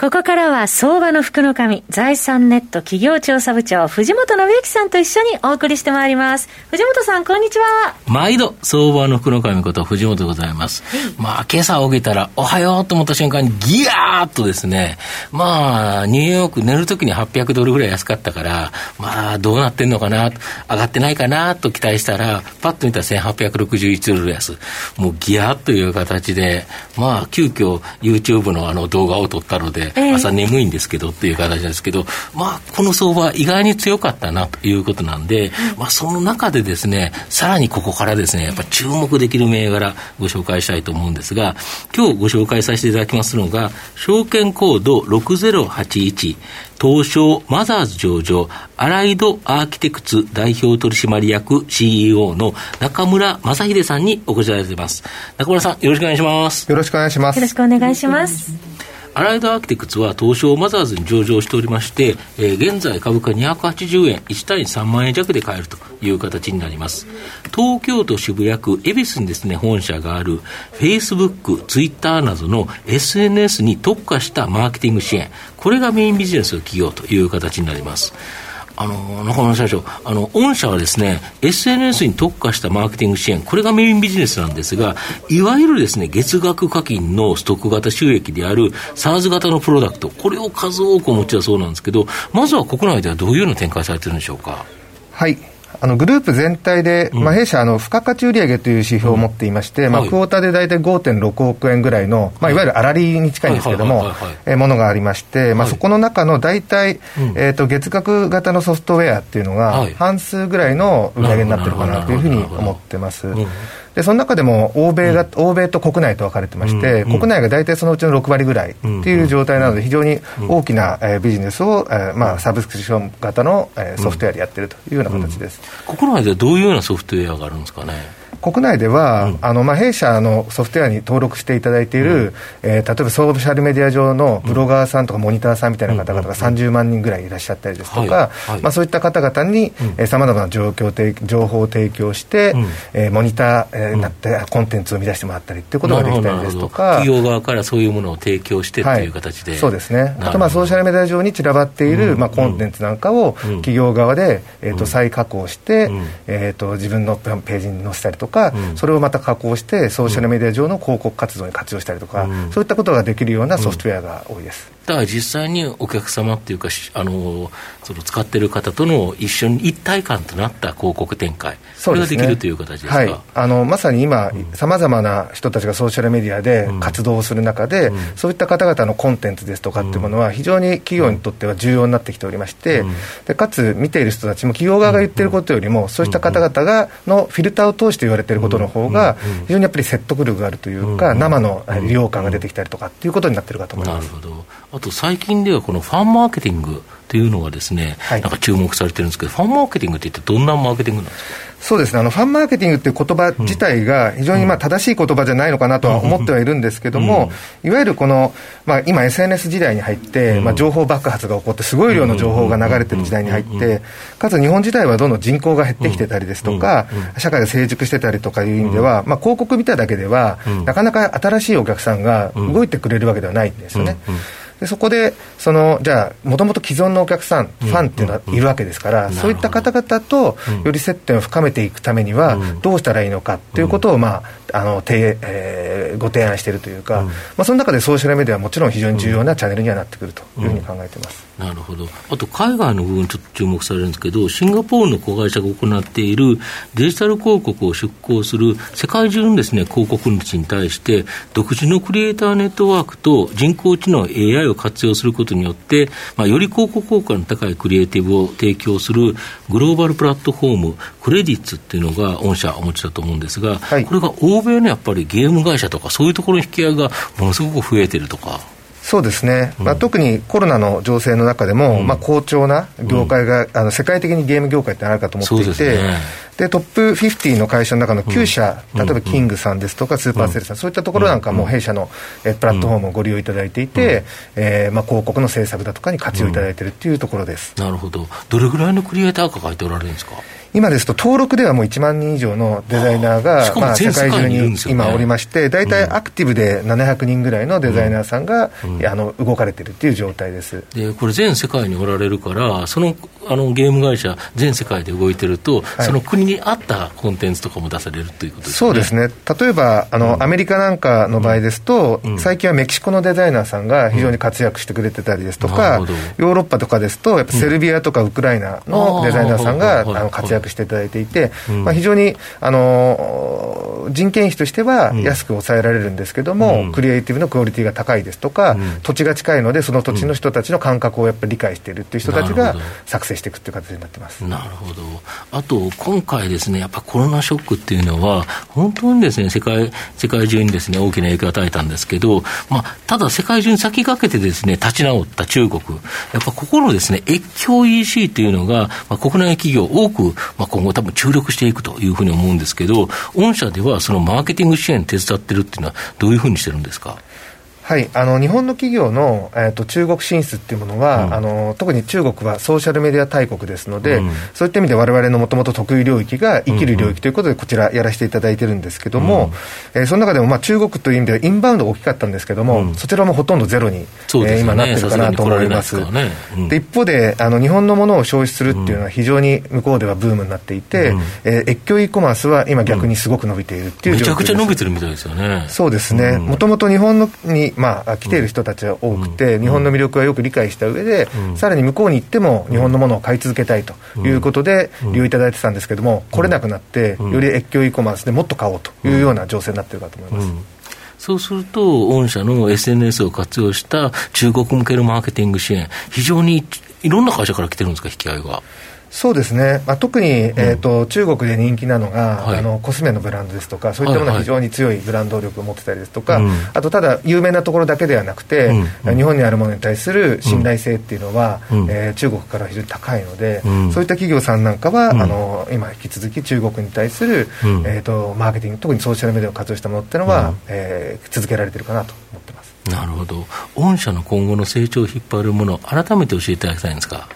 ここからは相場の福の神、財産ネット企業調査部長、藤本信之さんと一緒にお送りしてまいります。藤本さん、こんにちは。毎度、相場の福の神こと藤本でございます。まあ、今朝起きたら、おはようと思った瞬間に、ギヤーっとですね、まあ、ニューヨーク寝るときに800ドルぐらい安かったから、まあ、どうなってんのかな、上がってないかなと期待したら、パッと見たら1861ドル安。もうギヤーという形で、まあ、急遽 YouTube のあの動画を撮ったので、朝眠いんですけどっていう形ですけど、まあ、この相場、意外に強かったなということなんで、まあ、その中でですね、さらにここからですね、やっぱ注目できる銘柄、ご紹介したいと思うんですが、今日ご紹介させていただきますのが、証券コード6081、東証マザーズ上場、アライドアーキテクツ代表取締役 CEO の中村正秀さんにお越しいただいています。中村さん、よろしくお願いします。よろしくお願いします。よろしくお願いします。アライドアーキテクツは東証マザーズに上場しておりまして、えー、現在株価280円、1単位3万円弱で買えるという形になります。東京都渋谷区恵比寿にですね、本社がある Facebook、Twitter などの SNS に特化したマーケティング支援、これがメインビジネスの企業という形になります。あの、中村社長、あの、御社はですね、SNS に特化したマーケティング支援、これがメインビジネスなんですが、いわゆるですね、月額課金のストック型収益である SARS 型のプロダクト、これを数多くお持ちだそうなんですけど、まずは国内ではどういうのを展開されてるんでしょうか？はい。あのグループ全体で、まあ、弊社、あの付加価値売上という指標を持っていまして、まあ、クォーターで大体5.6億円ぐらいの、まあ、い。わゆる粗利に近いんですけれども、ものがありまして、まあ、そこの中の大体、えー、と月額型のソフトウェアっていうのが、半数ぐらいの売上になってるかなというふうに思ってます。でその中でも欧米が、欧米と国内と分かれてまして、国内が大体そのうちの6割ぐらいっていう状態なので、非常に大きな、えー、ビジネスを、えーまあ、サブスクリプション型の、えー、ソフトウェアでやってるというような形です、国内ではどういうようなソフトウェアがあるんですかね？国内では、うん、あのまあ、弊社のソフトウェアに登録していただいている、うん、えー、例えばソーシャルメディア上のブロガーさんとかモニターさんみたいな方々が30万人ぐらいいらっしゃったりですとか、まあ、そういった方々にさまざまな状況情報を提供して、うん、えー、モニターになってコンテンツを生み出してもらったりっていうことができたりですとか。企業側からそういうものを提供してっていう形で、はい、そうですね。あとまあソーシャルメディア上に散らばっている、まあ、コンテンツなんかを企業側で、えー、と再加工して、えー、と自分のページに載せたりとか、それをままた加工して、ソーシャルメディア上の広告活動に活用したりとか、うん、そういったことができるようなソフトウェアが多いです。だから実際にお客様っていうか、あのその使ってる方との一緒に一体感となった広告展開、それができるという形ですか、はい、あのまさに今、さまざまな人たちがソーシャルメディアで活動をする中で、うん、そういった方々のコンテンツですとかっていうものは、非常に企業にとっては重要になってきておりまして、でかつ見ている人たちも、企業側が言ってることよりも、そうした方々がのフィルターを通して言われていることの方が、非常にやっぱり説得力があるというか、生の利用感が出てきたりとかっていうことになってるかと思います。なるほど。あと最近ではこのファンマーケティングというのがですね、はい、なんか注目されてるんですけど、ファンマーケティングって一体どんなマーケティングなんですか？そうですね。あの、ファンマーケティングっていう言葉自体が非常にまあ正しい言葉じゃないのかなとは思ってはいるんですけども、いわゆるこの、まあ、今、SNS 時代に入って、まあ、情報爆発が起こって、すごい量の情報が流れてる時代に入って、かつ日本自体はどんどん人口が減ってきてたりですとか、社会が成熟してたりとかいう意味では、まあ、広告見ただけでは、なかなか新しいお客さんが動いてくれるわけではないんですよね。でそこでそのじゃあもともと既存のお客さん、ファンっていうのはいるわけですから、そういった方々とより接点を深めていくためにはどうしたらいいのかということを、まああのて、えー、ご提案しているというか、まあ、その中でソーシャルメディアはもちろん非常に重要なチャンネルにはなってくるというふうに考えています。なるほど。あと、海外の部分、ちょっと注目されるんですけど、シンガポールの子会社が行っているデジタル広告を出稿する世界中のですね、広告主に対して、独自のクリエイターネットワークと人工知能 AI を活用することによって、まあ、より広告効果の高いクリエイティブを提供するグローバルプラットフォーム、クレディッツっていうのが御社お持ちだと思うんですが、はい、これが欧米のやっぱりゲーム会社とか、そういうところの引き合いがものすごく増えてるとか。そうですね、まあ、特にコロナの情勢の中でも、まあ、好調な業界が、あの世界的にゲーム業界ってあるかと思っていて、で、トップ50の会社の中の9社、例えばキングさんですとか、スーパーセルさん、そういったところなんかも弊社のえプラットフォームをご利用いただいていて、えーまあ、広告の制作だとかに活用いただいているっていうところです、なるほど、どれぐらいのクリエイター抱えておられるんですか？今ですと登録ではもう1万人以上のデザイナーがまあ世界中に今おりまして大体アクティブで700人ぐらいのデザイナーさんがあの動かれてるっていう状態です。でこれ全世界におられるからそのあのゲーム会社全世界で動いてると、はい、その国に合ったコンテンツとかも出されるということですね。そうですね。例えばあの、アメリカなんかの場合ですと、最近はメキシコのデザイナーさんが非常に活躍してくれてたりですとか、ヨーロッパとかですとやっぱセルビアとかウクライナのデザイナーさんが、あの活躍していただいていて、まあ、非常にあの人件費としては安く抑えられるんですけども、クリエイティブのクオリティが高いですとか、土地が近いのでその土地の人たちの感覚をやっぱり理解しているっていう人たちが作成していくっていう形になってます。なるほど、あと今回ですね、やっぱコロナショックっていうのは、本当にですね世界世界中にですね大きな影響を与えたんですけど、まあ、ただ世界中に先駆けてですね立ち直った中国、やっぱここのですね越境 EC っていうのが、まあ、国内企業多く、まあ、今後多分注力していくというふうに思うんですけど、御社ではそのマーケティング支援手伝ってるっていうのは、どういうふうにしてるんですか？はい、あの日本の企業の、えーと、中国進出っていうものは、うん、あの、特に中国はソーシャルメディア大国ですので、うん、そういった意味で、われわれのもともと得意領域が生きる領域ということで、こちらやらせていただいてるんですけども、うん、えー、その中でも、まあ、中国という意味では、インバウンドが大きかったんですけども、そちらもほとんどゼロに、ね。えー、今なってるかなと思います。ね、で一方であの、日本のものを消費するっていうのは、非常に向こうではブームになっていて、うん、えー、越境 e コマースは今、逆にすごく伸びているっていう状況めちゃくちゃ伸びてるみたいですよね。そうですね、もともと日本のに、まあ、来ている人人たちは多くて、日本の魅力はよく理解した上で、さらに向こうに行っても日本のものを買い続けたいということで利用いただいてたんですけども、来れなくなって、より越境 e コマースでもっと買おうというような情勢になっているかと思います。そうすると、御社の SNS を活用した中国向けのマーケティング支援、非常にいろんな会社から来てるんですか、引き合いが。そうですね、まあ、特に、えーと、中国で人気なのが、はい、あのコスメのブランドですとか、そういったものが非常に強いブランド力を持ってたりですとか、はいはい、あとただ、有名なところだけではなくて、うん、日本にあるものに対する信頼性っていうのは、うん、えー、中国から非常に高いので、うん、そういった企業さんなんかは、あの今、引き続き中国に対する、えーと、マーケティング、特にソーシャルメディアを活用したものっていうのは、うん、えー、続けられてるかなと思ってます。なるほど、御社の今後の成長を引っ張るもの、改めて教えていただきたいんですか。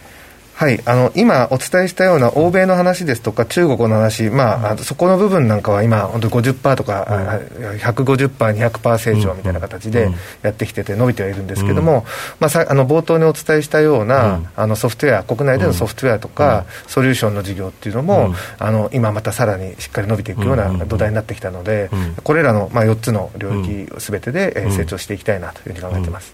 はい、あの今お伝えしたような欧米の話ですとか、中国の話、まあ、あそこの部分なんかは今、本当50%とか、うん、150%、200%成長みたいな形でやってきてて、伸びてはいるんですけども、まあ、さあの冒頭にお伝えしたような、あのソフトウェア、国内でのソフトウェアとか、ソリューションの事業っていうのも、あの今またさらにしっかり伸びていくような土台になってきたので、これらの、まあ、4つの領域すべてで、え成長していきたいなというふうに考えてます。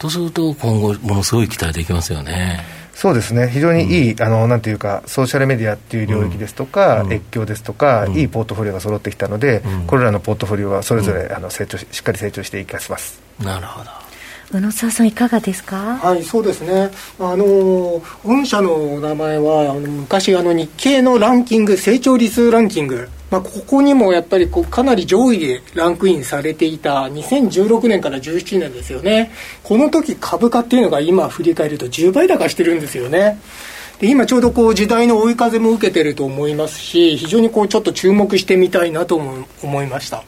とすると、今後、ものすごい期待できますよね。そうですね、非常にいい、うん、あのなんていうか、ソーシャルメディアっていう領域ですとか、うん、越境ですとか、うん、いいポートフォリオが揃ってきたので、これらのポートフォリオはそれぞれ、あの成長しっかり成長していきます。なるほど。宇野沢さんいかがですか？はいそうですね。あの御社の名前はあの昔あの日経のランキング成長率ランキングまあ、ここにもやっぱりこうかなり上位でランクインされていた2016年から17年ですよね。この時株価っていうのが今振り返ると10倍高してるんですよね。で今ちょうどこう時代の追い風も受けてると思いますし非常にこうちょっと注目してみたいなと思いました。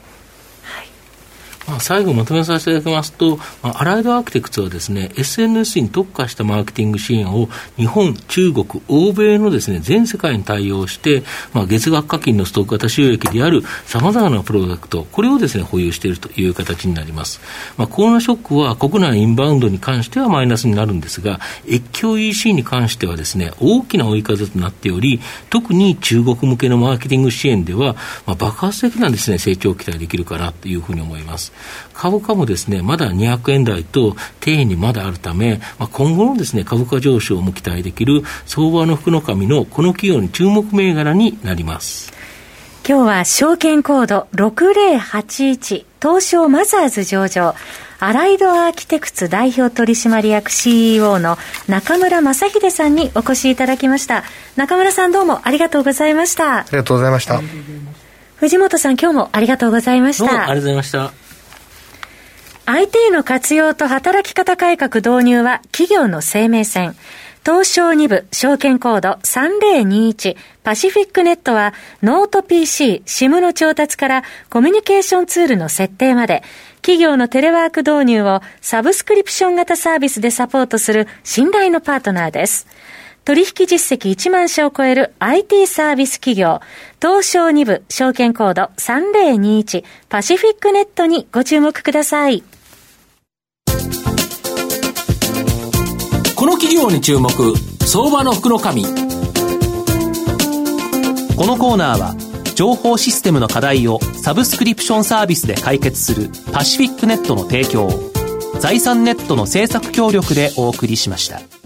まあ、最後まとめさせていただきますと、まあ、アライドアーキテクツはですね、SNS に特化したマーケティング支援を日本、中国、欧米のですね、全世界に対応して、まあ、月額課金のストック型収益である様々なプロダクト、これをですね、保有しているという形になります。まあ、コロナショックは国内インバウンドに関してはマイナスになるんですが、越境 EC に関してはですね、大きな追い風となっており、特に中国向けのマーケティング支援では、まあ、爆発的なですね、成長を期待できるかなというふうに思います。。株価もですね、まだ200円台と底辺にまだあるため、まあ、今後のですね、株価上昇も期待できる相場の福の神のこの企業に注目銘柄になります。今日は証券コード6081東証マザーズ上場。アライドアーキテクツ代表取締役 CEO の中村正秀さんにお越しいただきました。中村さんどうもありがとうございました。ありがとうございました。藤本さん今日もありがとうございました。ありがとうございました IT の活用と働き方改革導入は企業の生命線。東証2部証券コード3021パシフィックネットはノート PC、SIM の調達からコミュニケーションツールの設定まで企業のテレワーク導入をサブスクリプション型サービスでサポートする信頼のパートナーです。取引実績1万社を超える IT サービス企業、東証2部証券コード3021パシフィックネットにご注目ください。この企業に注目相場の福の神このコーナーは情報システムの課題をサブスクリプションサービスで解決するパシフィックネットの提供を財産ネットの政策協力でお送りしました。